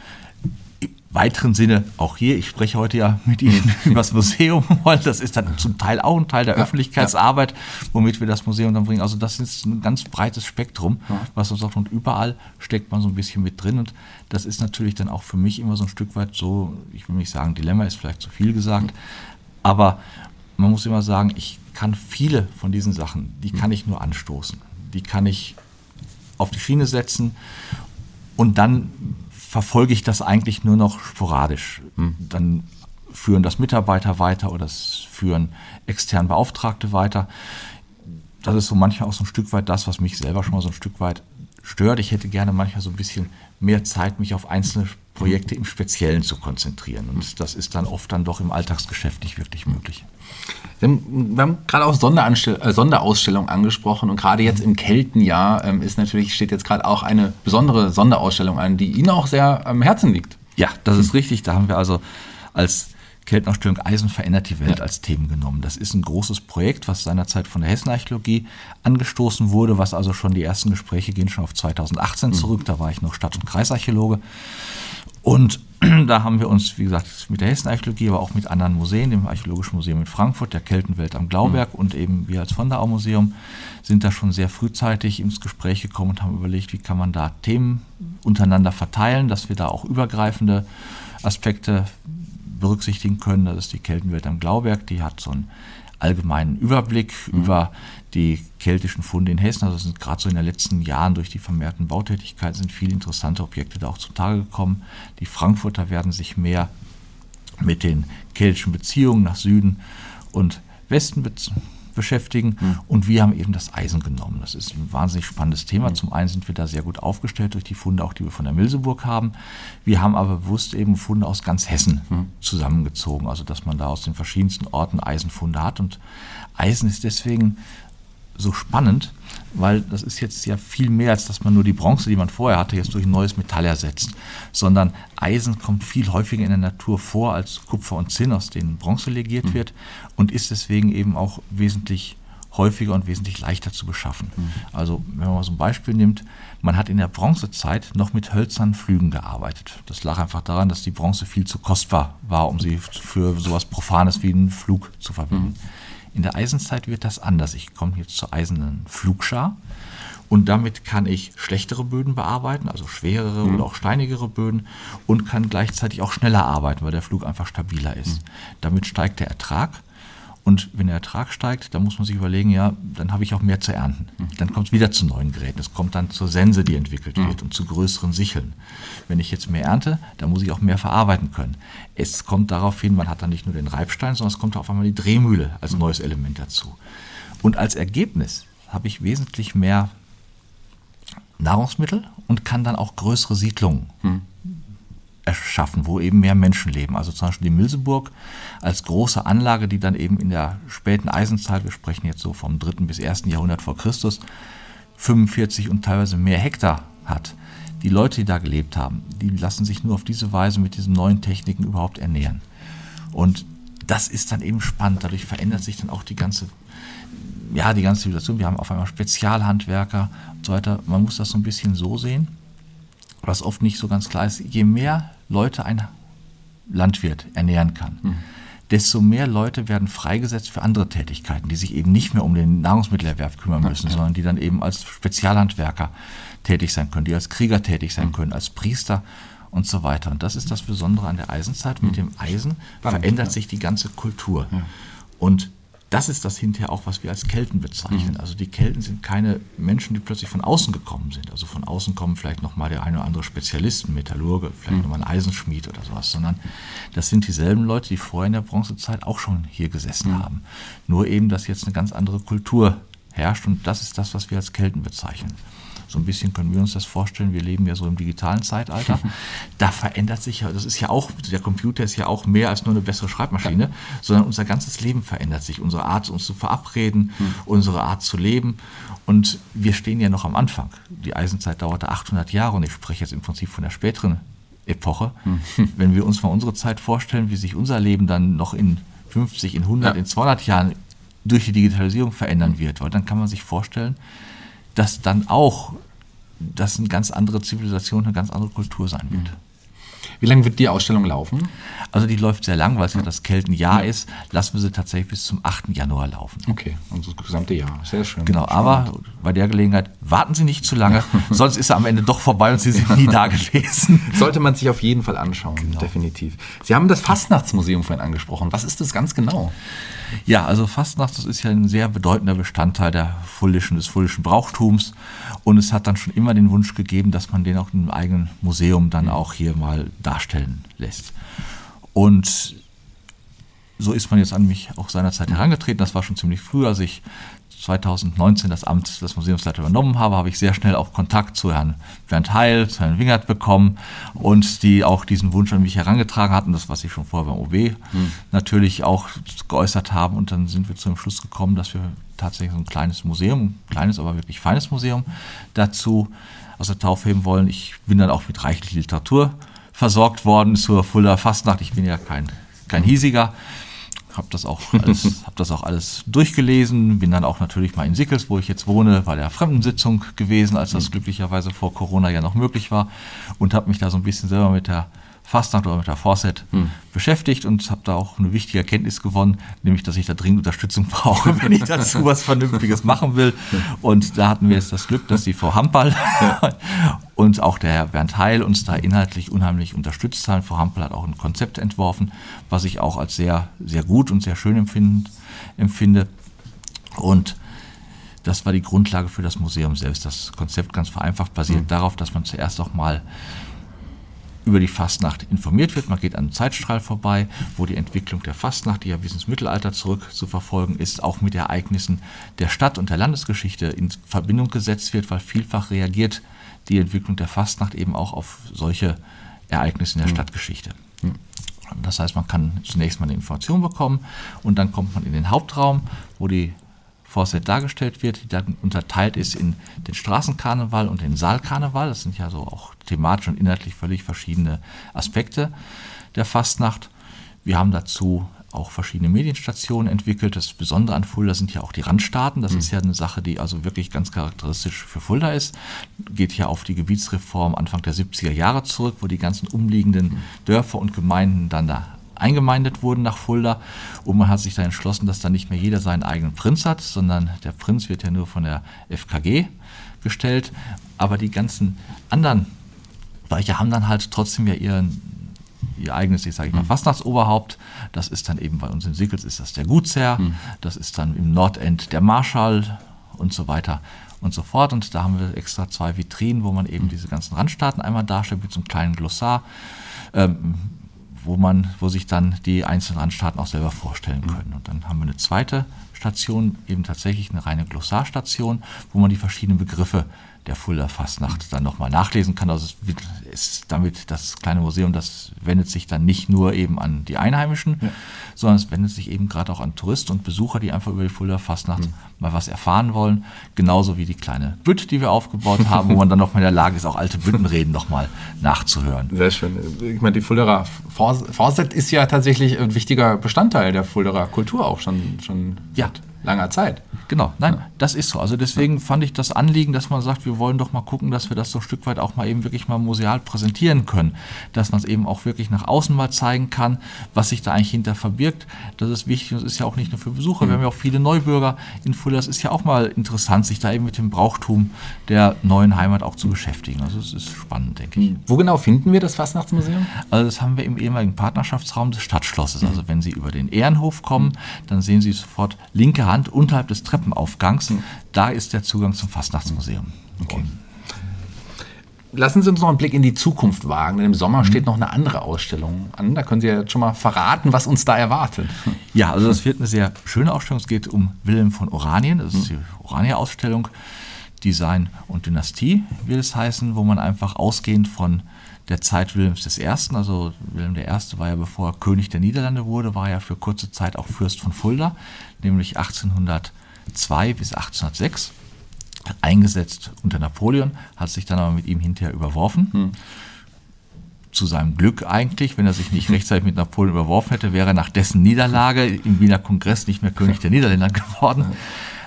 Im weiteren Sinne, auch hier, ich spreche heute ja mit Ihnen über das Museum, weil das ist dann zum Teil auch ein Teil der ja, Öffentlichkeitsarbeit, womit wir das Museum dann bringen. Also das ist ein ganz breites Spektrum, ja. was uns sagt, und überall steckt man so ein bisschen mit drin. Und das ist natürlich dann auch für mich immer so ein Stück weit so, ich will nicht sagen, Dilemma ist vielleicht zu viel gesagt, aber man muss immer sagen, ich kann viele von diesen Sachen, die kann ich nur anstoßen. Die kann ich auf die Schiene setzen und dann verfolge ich das eigentlich nur noch sporadisch. Dann führen das Mitarbeiter weiter oder das führen extern Beauftragte weiter. Das ist so manchmal auch so ein Stück weit das, was mich selber schon mal so ein Stück weit stört. Ich hätte gerne manchmal so ein bisschen mehr Zeit, mich auf einzelne Projekte im Speziellen zu konzentrieren. Und das ist dann oft dann doch im Alltagsgeschäft nicht wirklich möglich. Wir haben, gerade auch äh, Sonderausstellung angesprochen und gerade jetzt im Keltenjahr ähm, ist natürlich, steht jetzt gerade auch eine besondere Sonderausstellung an, die Ihnen auch sehr am Herzen liegt. Ja, das ist richtig. Da haben wir also als Keltenausstellung Eisen verändert die Welt ja. als Themen genommen. Das ist ein großes Projekt, was seinerzeit von der Hessenarchäologie angestoßen wurde, was also schon die ersten Gespräche gehen schon auf 2018 mhm. zurück. Da war ich noch Stadt- und Kreisarchäologe. Und da haben wir uns, wie gesagt, mit der Hessenarchäologie, aber auch mit anderen Museen, dem Archäologischen Museum in Frankfurt, der Keltenwelt am Glauberg mhm. und eben wir als Von der Au Museum sind da schon sehr frühzeitig ins Gespräch gekommen und haben überlegt, wie kann man da Themen untereinander verteilen, dass wir da auch übergreifende Aspekte berücksichtigen können. Das ist die Keltenwelt am Glauberg, die hat so einen allgemeinen Überblick mhm. über die keltischen Funde in Hessen. Also sind gerade so in den letzten Jahren durch die vermehrten Bautätigkeiten sind viele interessante Objekte da auch zutage gekommen. Die Frankfurter werden sich mehr mit den keltischen Beziehungen nach Süden und Westen beschäftigen. Mhm. Und wir haben eben das Eisen genommen. Das ist ein wahnsinnig spannendes Thema. Mhm. Zum einen sind wir da sehr gut aufgestellt durch die Funde, auch die wir von der Milseburg haben. Wir haben aber bewusst eben Funde aus ganz Hessen mhm. zusammengezogen. Also dass man da aus den verschiedensten Orten Eisenfunde hat. Und Eisen ist deswegen so spannend, weil das ist jetzt ja viel mehr, als dass man nur die Bronze, die man vorher hatte, jetzt durch ein neues Metall ersetzt, sondern Eisen kommt viel häufiger in der Natur vor als Kupfer und Zinn, aus denen Bronze legiert mhm. wird und ist deswegen eben auch wesentlich häufiger und wesentlich leichter zu beschaffen. Mhm. Also wenn man mal so ein Beispiel nimmt, man hat in der Bronzezeit noch mit hölzernen Flügen gearbeitet. Das lag einfach daran, dass die Bronze viel zu kostbar war, um sie für sowas Profanes wie einen Flug zu verwenden. Mhm. In der Eisenzeit wird das anders. Ich komme jetzt zur eisernen Flugschar und damit kann ich schlechtere Böden bearbeiten, also schwerere mhm. oder auch steinigere Böden und kann gleichzeitig auch schneller arbeiten, weil der Flug einfach stabiler ist. Mhm. Damit steigt der Ertrag und wenn der Ertrag steigt, dann muss man sich überlegen, ja, dann habe ich auch mehr zu ernten. Mhm. Dann kommt es wieder zu neuen Geräten. Es kommt dann zur Sense, die entwickelt mhm. wird und zu größeren Sicheln. Wenn ich jetzt mehr ernte, dann muss ich auch mehr verarbeiten können. Es kommt darauf hin, man hat dann nicht nur den Reibstein, sondern es kommt auf einmal die Drehmühle als mhm. neues Element dazu. Und als Ergebnis habe ich wesentlich mehr Nahrungsmittel und kann dann auch größere Siedlungen mhm erschaffen, wo eben mehr Menschen leben. Also zum Beispiel die Milseburg als große Anlage, die dann eben in der späten Eisenzeit, wir sprechen jetzt so vom 3. bis 1. Jahrhundert vor Christus, 45 und teilweise mehr Hektar hat. Die Leute, die da gelebt haben, die lassen sich nur auf diese Weise mit diesen neuen Techniken überhaupt ernähren. Und das ist dann eben spannend. Dadurch verändert sich dann auch die ganze, ja, die ganze Situation. Wir haben auf einmal Spezialhandwerker und so weiter. Man muss das so ein bisschen so sehen was oft nicht so ganz klar ist, je mehr Leute ein Landwirt ernähren kann, mhm. desto mehr Leute werden freigesetzt für andere Tätigkeiten, die sich eben nicht mehr um den Nahrungsmittelerwerb kümmern müssen, ja, sondern die dann eben als Spezialhandwerker tätig sein können, die als Krieger tätig sein mhm. können, als Priester und so weiter. Und das ist das Besondere an der Eisenzeit. Mit dem Eisen verändert sich die ganze Kultur. Und das ist das hinterher auch, was wir als Kelten bezeichnen. Mhm. Also die Kelten sind keine Menschen, die plötzlich von außen gekommen sind. Also von außen kommen vielleicht nochmal der eine oder andere Spezialist, ein Metallurge, vielleicht mhm. nochmal ein Eisenschmied oder sowas, sondern das sind dieselben Leute, die vorher in der Bronzezeit auch schon hier gesessen mhm. haben. Nur eben, dass jetzt eine ganz andere Kultur herrscht und das ist das, was wir als Kelten bezeichnen. So ein bisschen können wir uns das vorstellen. Wir leben ja so im digitalen Zeitalter. Da verändert sich ja, das ist ja auch, der Computer ist ja auch mehr als nur eine bessere Schreibmaschine, ja. sondern unser ganzes Leben verändert sich. Unsere Art, uns zu verabreden, mhm. unsere Art zu leben. Und wir stehen ja noch am Anfang. Die Eisenzeit dauerte 800 Jahre und ich spreche jetzt im Prinzip von der späteren Epoche. Mhm. Wenn wir uns mal unsere Zeit vorstellen, wie sich unser Leben dann noch in 50, in 100, ja. in 200 Jahren durch die Digitalisierung verändern wird, weil dann kann man sich vorstellen, dass dann auch das eine ganz andere Zivilisation, eine ganz andere Kultur sein wird. Wie lange wird die Ausstellung laufen? Also die läuft sehr lang, weil es ja das Keltenjahr ist. Lassen wir sie tatsächlich bis zum 8. Januar laufen. Okay, und das gesamte Jahr. Sehr schön. Genau, aber bei der Gelegenheit warten Sie nicht zu lange, sonst ist er am Ende doch vorbei und Sie sind nie da gewesen. Sollte man sich auf jeden Fall anschauen, genau. definitiv. Sie haben das Fastnachtsmuseum vorhin angesprochen. Was ist das ganz genau? Ja, also Fastnacht, das ist ja ein sehr bedeutender Bestandteil der Fullischen, des Fullischen Brauchtums. Und es hat dann schon immer den Wunsch gegeben, dass man den auch im eigenen Museum dann auch hier mal darstellen lässt. Und so ist man jetzt an mich auch seinerzeit herangetreten. Das war schon ziemlich früh, als ich 2019 das Amt des Museumsleiters übernommen habe, habe ich sehr schnell auch Kontakt zu Herrn Bernd Heil, zu Herrn Wingert bekommen und die auch diesen Wunsch an mich herangetragen hatten, das, was sie schon vorher beim OB hm. natürlich auch geäußert haben. Und dann sind wir zu dem Schluss gekommen, dass wir tatsächlich so ein kleines Museum, ein kleines, aber wirklich feines Museum dazu aus der Taufe heben wollen. Ich bin dann auch mit reichlich Literatur versorgt worden zur Fulda Fastnacht. Ich bin ja kein, kein hiesiger habe das auch alles, habe das auch alles durchgelesen, bin dann auch natürlich mal in Sickels, wo ich jetzt wohne, bei der Fremdensitzung gewesen, als das mhm. glücklicherweise vor Corona ja noch möglich war und habe mich da so ein bisschen selber mit der Fastnacht oder mit der Forset hm. beschäftigt und habe da auch eine wichtige Erkenntnis gewonnen, nämlich, dass ich da dringend Unterstützung brauche, wenn ich dazu was Vernünftiges machen will. Und da hatten wir jetzt das Glück, dass die Frau Hampal und auch der Herr Bernd Heil uns da inhaltlich unheimlich unterstützt haben. Frau Hampal hat auch ein Konzept entworfen, was ich auch als sehr, sehr gut und sehr schön empfinde. Und das war die Grundlage für das Museum selbst. Das Konzept ganz vereinfacht basiert mhm. darauf, dass man zuerst auch mal über die Fastnacht informiert wird. Man geht an einem Zeitstrahl vorbei, wo die Entwicklung der Fastnacht, die ja bis ins Mittelalter zurück zu verfolgen ist, auch mit Ereignissen der Stadt und der Landesgeschichte in Verbindung gesetzt wird, weil vielfach reagiert die Entwicklung der Fastnacht eben auch auf solche Ereignisse in der mhm. Stadtgeschichte. Mhm. Das heißt, man kann zunächst mal eine Information bekommen und dann kommt man in den Hauptraum, wo die Vorset dargestellt wird, die dann unterteilt ist in den Straßenkarneval und den Saalkarneval. Das sind ja so auch thematisch und inhaltlich völlig verschiedene Aspekte der Fastnacht. Wir haben dazu auch verschiedene Medienstationen entwickelt. Das Besondere an Fulda sind ja auch die Randstaaten. Das mhm. ist ja eine Sache, die also wirklich ganz charakteristisch für Fulda ist. Geht ja auf die Gebietsreform Anfang der 70er Jahre zurück, wo die ganzen umliegenden Dörfer und Gemeinden dann da eingemeindet wurden nach Fulda. Und man hat sich da entschlossen, dass dann nicht mehr jeder seinen eigenen Prinz hat, sondern der Prinz wird ja nur von der FKG gestellt. Aber die ganzen anderen Bereiche haben dann halt trotzdem ja ihren ihr eigenes, ich sage mal, mhm. Fastnachtsoberhaupt. Das ist dann eben bei uns in Sickels ist das der Gutsherr, mhm. das ist dann im Nordend der Marschall und so weiter und so fort. Und da haben wir extra zwei Vitrinen, wo man eben mhm. diese ganzen Randstaaten einmal darstellt mit so einem kleinen Glossar. Ähm, wo man, wo sich dann die einzelnen Randstaaten auch selber vorstellen können. Und dann haben wir eine zweite Station, eben tatsächlich eine reine Glossarstation, wo man die verschiedenen Begriffe der Fulda Fastnacht dann nochmal nachlesen kann. Also es ist damit das kleine Museum, das wendet sich dann nicht nur eben an die Einheimischen, ja. sondern es wendet sich eben gerade auch an Touristen und Besucher, die einfach über die Fulda Fastnacht mhm. mal was erfahren wollen. Genauso wie die kleine Bütt, die wir aufgebaut haben, wo man dann nochmal in der Lage ist, auch alte Büttenreden nochmal nachzuhören. Sehr schön. Ich meine, die Fulderer Vorset ist ja tatsächlich ein wichtiger Bestandteil der Fulderer Kultur auch schon, schon ja. Langer Zeit. Genau, nein, ja. das ist so. Also deswegen ja. fand ich das Anliegen, dass man sagt, wir wollen doch mal gucken, dass wir das so ein Stück weit auch mal eben wirklich mal museal präsentieren können. Dass man es eben auch wirklich nach außen mal zeigen kann, was sich da eigentlich hinter verbirgt. Das ist wichtig und ist ja auch nicht nur für Besucher. Mhm. Wir haben ja auch viele Neubürger in Fulda. Das ist ja auch mal interessant, sich da eben mit dem Brauchtum der neuen Heimat auch zu beschäftigen. Also es ist spannend, denke ich. Wo genau finden wir das Fastnachtsmuseum? Also das haben wir im ehemaligen Partnerschaftsraum des Stadtschlosses. Also wenn Sie über den Ehrenhof kommen, dann sehen Sie sofort linke Hand unterhalb des Treppenaufgangs. Da ist der Zugang zum Fastnachtsmuseum. Okay. Lassen Sie uns noch einen Blick in die Zukunft wagen, denn im Sommer mhm. steht noch eine andere Ausstellung an. Da können Sie ja schon mal verraten, was uns da erwartet. Ja, also das wird eine sehr schöne Ausstellung. Es geht um Wilhelm von Oranien. Das ist die Orania-Ausstellung. Design und Dynastie will es heißen, wo man einfach ausgehend von der Zeit Wilhelms I., also Wilhelm I. war ja, bevor er König der Niederlande wurde, war ja für kurze Zeit auch Fürst von Fulda, nämlich 1802 bis 1806 eingesetzt unter Napoleon, hat sich dann aber mit ihm hinterher überworfen. Hm. Zu seinem Glück eigentlich, wenn er sich nicht rechtzeitig mit Napoleon überworfen hätte, wäre er nach dessen Niederlage im Wiener Kongress nicht mehr König der Niederländer geworden.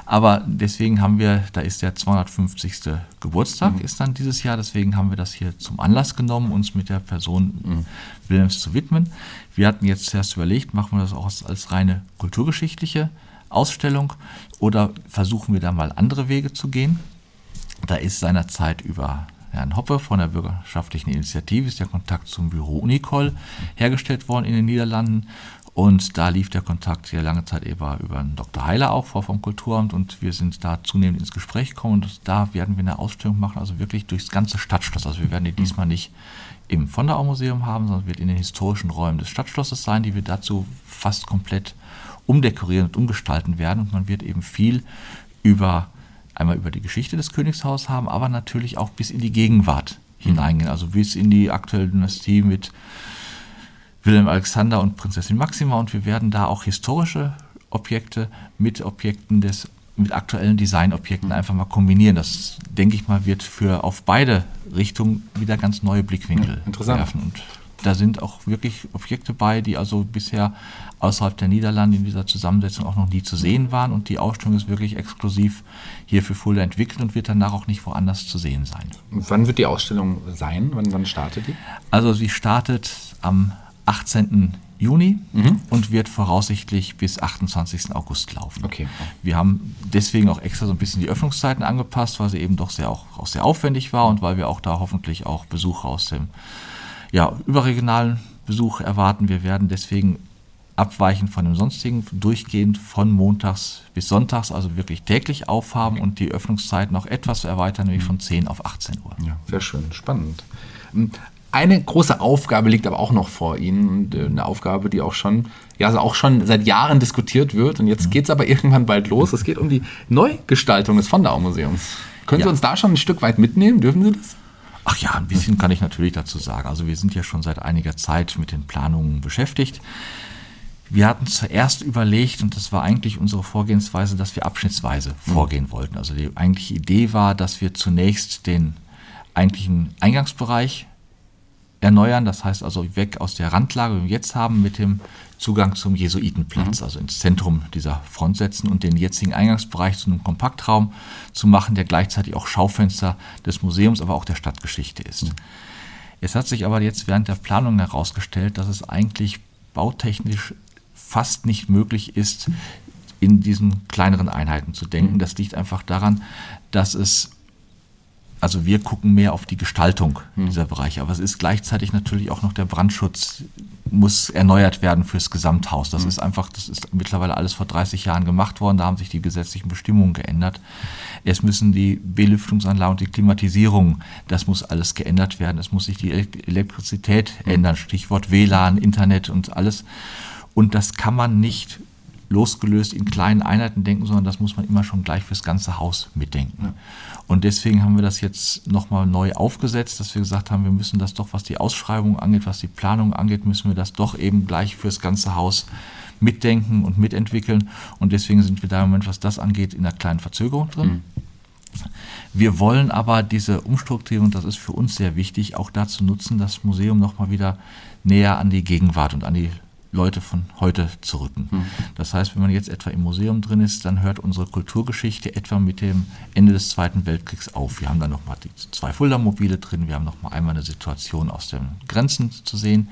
Aber deswegen haben wir, da ist der 250. Geburtstag, mhm. ist dann dieses Jahr, deswegen haben wir das hier zum Anlass genommen, uns mit der Person mhm. Wilhelms zu widmen. Wir hatten jetzt zuerst überlegt, machen wir das auch als, als reine kulturgeschichtliche Ausstellung oder versuchen wir da mal andere Wege zu gehen. Da ist seinerzeit über Herrn Hoppe von der Bürgerschaftlichen Initiative ist der Kontakt zum Büro Unicol hergestellt worden in den Niederlanden und da lief der Kontakt ja lange Zeit über, über einen Dr. Heiler auch vor vom Kulturamt und wir sind da zunehmend ins Gespräch gekommen und da werden wir eine Ausstellung machen, also wirklich durchs ganze Stadtschloss. Also wir werden die diesmal nicht im Vonderau Museum haben, sondern wird in den historischen Räumen des Stadtschlosses sein, die wir dazu fast komplett umdekorieren und umgestalten werden und man wird eben viel über einmal über die Geschichte des Königshauses haben, aber natürlich auch bis in die Gegenwart hineingehen, also bis in die aktuelle Dynastie mit Wilhelm Alexander und Prinzessin Maxima und wir werden da auch historische Objekte mit Objekten des mit aktuellen Designobjekten mhm. einfach mal kombinieren. Das denke ich mal wird für auf beide Richtungen wieder ganz neue Blickwinkel ja, werfen und da sind auch wirklich Objekte bei, die also bisher außerhalb der Niederlande in dieser Zusammensetzung auch noch nie zu sehen waren. Und die Ausstellung ist wirklich exklusiv hier für Fulda entwickelt und wird danach auch nicht woanders zu sehen sein. Und wann wird die Ausstellung sein? Wann, wann startet die? Also sie startet am 18. Juni mhm. und wird voraussichtlich bis 28. August laufen. Okay. Wir haben deswegen auch extra so ein bisschen die Öffnungszeiten angepasst, weil sie eben doch sehr auch, auch sehr aufwendig war und weil wir auch da hoffentlich auch Besucher aus dem ja, überregionalen Besuch erwarten. Wir werden deswegen abweichend von dem sonstigen durchgehend von montags bis sonntags, also wirklich täglich aufhaben und die Öffnungszeiten auch etwas erweitern, nämlich von 10 auf 18 Uhr. Ja, sehr schön, spannend. Eine große Aufgabe liegt aber auch noch vor Ihnen. Äh, eine Aufgabe, die auch schon, ja, also auch schon seit Jahren diskutiert wird. Und jetzt mhm. geht es aber irgendwann bald los. Es geht um die Neugestaltung des Vondau-Museums. Können ja. Sie uns da schon ein Stück weit mitnehmen? Dürfen Sie das? Ach ja, ein bisschen kann ich natürlich dazu sagen. Also wir sind ja schon seit einiger Zeit mit den Planungen beschäftigt. Wir hatten zuerst überlegt, und das war eigentlich unsere Vorgehensweise, dass wir abschnittsweise mhm. vorgehen wollten. Also die eigentliche Idee war, dass wir zunächst den eigentlichen Eingangsbereich erneuern. Das heißt also weg aus der Randlage, die wir jetzt haben, mit dem Zugang zum Jesuitenplatz, mhm. also ins Zentrum dieser Front setzen und den jetzigen Eingangsbereich zu einem Kompaktraum zu machen, der gleichzeitig auch Schaufenster des Museums, aber auch der Stadtgeschichte ist. Mhm. Es hat sich aber jetzt während der Planung herausgestellt, dass es eigentlich bautechnisch fast nicht möglich ist, in diesen kleineren Einheiten zu denken. Mhm. Das liegt einfach daran, dass es also wir gucken mehr auf die Gestaltung hm. dieser Bereiche, aber es ist gleichzeitig natürlich auch noch der Brandschutz muss erneuert werden fürs Gesamthaus. Das hm. ist einfach, das ist mittlerweile alles vor 30 Jahren gemacht worden, da haben sich die gesetzlichen Bestimmungen geändert. Es müssen die Belüftungsanlagen und die Klimatisierung, das muss alles geändert werden. Es muss sich die Elektrizität hm. ändern, Stichwort WLAN, Internet und alles. Und das kann man nicht losgelöst in kleinen Einheiten denken, sondern das muss man immer schon gleich fürs ganze Haus mitdenken. Und deswegen haben wir das jetzt nochmal neu aufgesetzt, dass wir gesagt haben, wir müssen das doch, was die Ausschreibung angeht, was die Planung angeht, müssen wir das doch eben gleich fürs ganze Haus mitdenken und mitentwickeln. Und deswegen sind wir da im Moment, was das angeht, in einer kleinen Verzögerung drin. Mhm. Wir wollen aber diese Umstrukturierung, das ist für uns sehr wichtig, auch dazu nutzen, das Museum nochmal wieder näher an die Gegenwart und an die Leute von heute zu rücken. Mhm. Das heißt, wenn man jetzt etwa im Museum drin ist, dann hört unsere Kulturgeschichte etwa mit dem Ende des Zweiten Weltkriegs auf. Wir haben da nochmal die zwei Fulda-Mobile drin, wir haben nochmal einmal eine Situation aus den Grenzen zu sehen.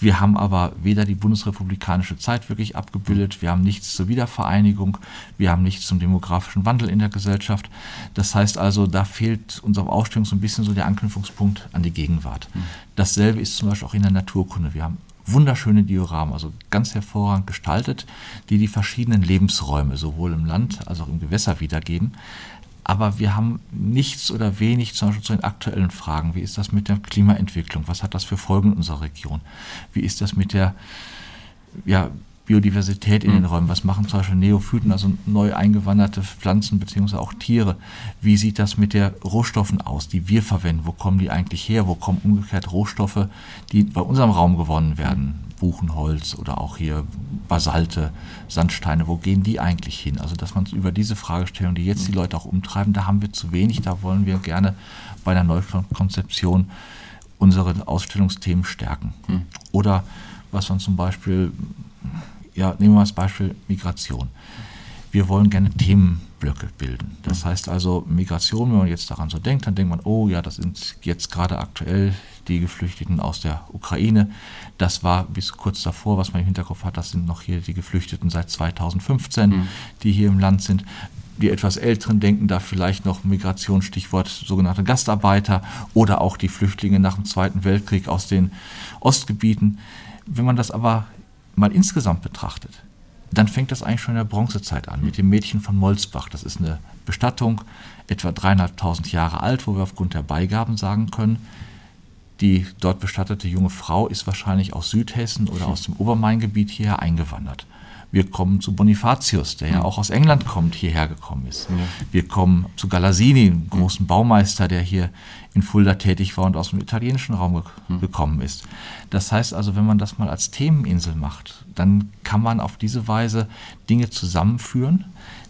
Wir haben aber weder die bundesrepublikanische Zeit wirklich abgebildet, wir haben nichts zur Wiedervereinigung, wir haben nichts zum demografischen Wandel in der Gesellschaft. Das heißt also, da fehlt unserer Ausstellung so ein bisschen so der Anknüpfungspunkt an die Gegenwart. Hm. Dasselbe ist zum Beispiel auch in der Naturkunde. Wir haben wunderschöne Dioramen, also ganz hervorragend gestaltet, die die verschiedenen Lebensräume sowohl im Land als auch im Gewässer wiedergeben aber wir haben nichts oder wenig zum Beispiel zu den aktuellen Fragen. Wie ist das mit der Klimaentwicklung? Was hat das für Folgen in unserer Region? Wie ist das mit der ja, Biodiversität in den mhm. Räumen? Was machen zum Beispiel Neophyten, also neu eingewanderte Pflanzen bzw. auch Tiere? Wie sieht das mit der Rohstoffen aus, die wir verwenden? Wo kommen die eigentlich her? Wo kommen umgekehrt Rohstoffe, die bei unserem Raum gewonnen werden? Buchenholz oder auch hier Basalte, Sandsteine, wo gehen die eigentlich hin? Also dass man über diese Fragestellung, die jetzt die Leute auch umtreiben, da haben wir zu wenig, da wollen wir gerne bei der Neukonzeption unsere Ausstellungsthemen stärken. Hm. Oder was man zum Beispiel, ja, nehmen wir mal das Beispiel Migration. Wir wollen gerne Themenblöcke bilden. Das heißt also Migration, wenn man jetzt daran so denkt, dann denkt man, oh ja, das sind jetzt gerade aktuell die Geflüchteten aus der Ukraine. Das war bis kurz davor, was man im Hinterkopf hat, das sind noch hier die Geflüchteten seit 2015, mhm. die hier im Land sind. Die etwas Älteren denken da vielleicht noch Migrationsstichwort sogenannte Gastarbeiter oder auch die Flüchtlinge nach dem Zweiten Weltkrieg aus den Ostgebieten. Wenn man das aber mal insgesamt betrachtet, dann fängt das eigentlich schon in der Bronzezeit an mit dem Mädchen von Molsbach. Das ist eine Bestattung, etwa dreieinhalbtausend Jahre alt, wo wir aufgrund der Beigaben sagen können, die dort bestattete junge Frau ist wahrscheinlich aus Südhessen oder aus dem Obermaingebiet hierher eingewandert. Wir kommen zu Bonifatius, der ja hm. auch aus England kommt, hierher gekommen ist. Ja. Wir kommen zu Galasini, einem großen Baumeister, der hier in Fulda tätig war und aus dem italienischen Raum ge hm. gekommen ist. Das heißt also, wenn man das mal als Themeninsel macht, dann kann man auf diese Weise Dinge zusammenführen,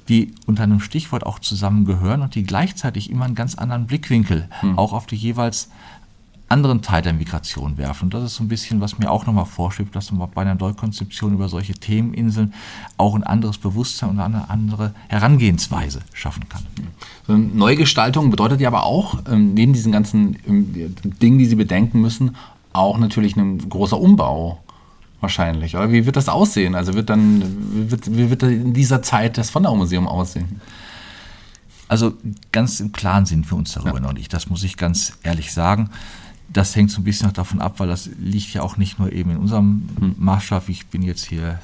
die unter einem Stichwort auch zusammengehören und die gleichzeitig immer einen ganz anderen Blickwinkel hm. auch auf die jeweils anderen Teil der Migration werfen. Und das ist so ein bisschen, was mir auch nochmal vorschwebt, dass man bei einer Neukonzeption über solche Themeninseln auch ein anderes Bewusstsein und eine andere Herangehensweise schaffen kann. Neugestaltung bedeutet ja aber auch, ähm, neben diesen ganzen ähm, Dingen, die Sie bedenken müssen, auch natürlich ein großer Umbau wahrscheinlich. Oder wie wird das aussehen? Also wird dann, wie wird, wie wird in dieser Zeit das Vondermuseum aussehen? Also ganz im Klaren sind wir uns darüber ja. noch nicht. Das muss ich ganz ehrlich sagen. Das hängt so ein bisschen noch davon ab, weil das liegt ja auch nicht nur eben in unserem hm. Maßstab. Ich bin jetzt hier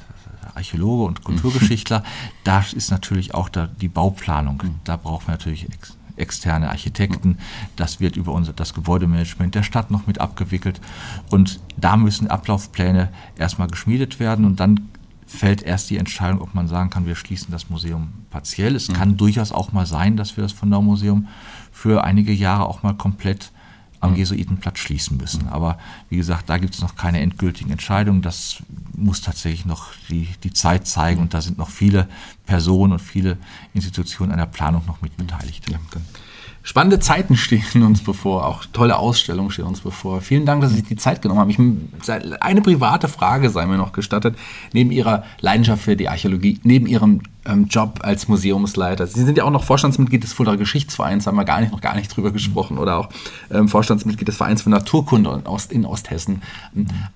Archäologe und Kulturgeschichtler. da ist natürlich auch da die Bauplanung. Hm. Da brauchen wir natürlich ex externe Architekten. Das wird über unser, das Gebäudemanagement der Stadt noch mit abgewickelt. Und da müssen Ablaufpläne erstmal geschmiedet werden und dann fällt erst die Entscheidung, ob man sagen kann, wir schließen das Museum partiell. Es mhm. kann durchaus auch mal sein, dass wir das von Museum für einige Jahre auch mal komplett am Jesuitenplatz schließen müssen. Aber wie gesagt, da gibt es noch keine endgültigen Entscheidungen. Das muss tatsächlich noch die, die Zeit zeigen und da sind noch viele Personen und viele Institutionen an der Planung noch mit beteiligt. Ja, Spannende Zeiten stehen uns bevor, auch tolle Ausstellungen stehen uns bevor. Vielen Dank, dass Sie sich die Zeit genommen haben. Ich, eine private Frage sei mir noch gestattet, neben Ihrer Leidenschaft für die Archäologie, neben Ihrem ähm, Job als Museumsleiter. Sie sind ja auch noch Vorstandsmitglied des Fuldaer Geschichtsvereins, haben wir gar nicht, noch gar nicht drüber gesprochen, oder auch ähm, Vorstandsmitglied des Vereins für Naturkunde in, Ost, in Osthessen.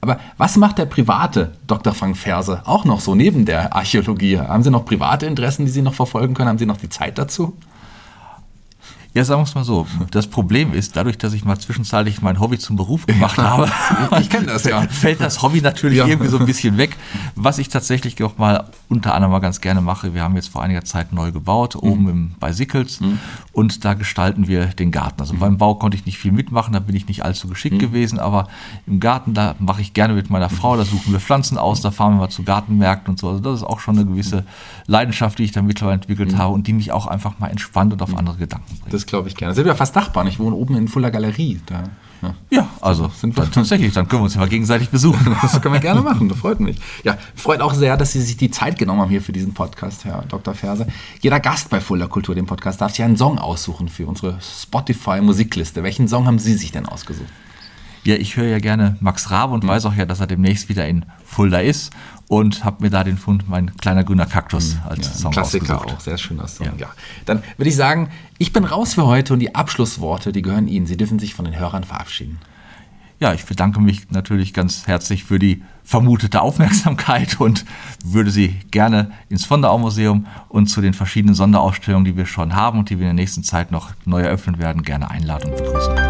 Aber was macht der private Dr. Frank Ferse auch noch so neben der Archäologie? Haben Sie noch private Interessen, die Sie noch verfolgen können? Haben Sie noch die Zeit dazu? Ja, sagen wir es mal so. Das Problem ist, dadurch, dass ich mal zwischenzeitlich mein Hobby zum Beruf gemacht habe, ich kenne das ja, fällt das Hobby natürlich ja. irgendwie so ein bisschen weg. Was ich tatsächlich auch mal unter anderem mal ganz gerne mache, wir haben jetzt vor einiger Zeit neu gebaut, mhm. oben im, bei Sickels, mhm. und da gestalten wir den Garten. Also mhm. beim Bau konnte ich nicht viel mitmachen, da bin ich nicht allzu geschickt mhm. gewesen, aber im Garten, da mache ich gerne mit meiner Frau, da suchen wir Pflanzen aus, da fahren wir mal zu Gartenmärkten und so. Also das ist auch schon eine gewisse Leidenschaft, die ich da mittlerweile entwickelt mhm. habe und die mich auch einfach mal entspannt und auf mhm. andere Gedanken bringt. Das das glaube ich gerne. Sind wir fast Nachbarn. Ich wohne oben in Fuller Galerie. Da, ja. ja, also sind wir dann tatsächlich. Dann können wir uns ja mal gegenseitig besuchen. Das können wir gerne machen. Das freut mich. Ja, freut auch sehr, dass Sie sich die Zeit genommen haben hier für diesen Podcast, Herr Dr. Ferse. Jeder Gast bei Fuller Kultur, dem Podcast, darf sich einen Song aussuchen für unsere Spotify-Musikliste. Welchen Song haben Sie sich denn ausgesucht? Ja, ich höre ja gerne Max Rabe und mhm. weiß auch ja, dass er demnächst wieder in Fulda ist und habe mir da den Fund Mein kleiner grüner Kaktus mhm. als ja, Song Klassiker ausgesucht. auch, sehr schöner Song. Ja. ja. Dann würde ich sagen, ich bin raus für heute und die Abschlussworte, die gehören Ihnen. Sie dürfen sich von den Hörern verabschieden. Ja, ich bedanke mich natürlich ganz herzlich für die vermutete Aufmerksamkeit und würde Sie gerne ins von Museum und zu den verschiedenen Sonderausstellungen, die wir schon haben und die wir in der nächsten Zeit noch neu eröffnen werden, gerne einladen und begrüßen.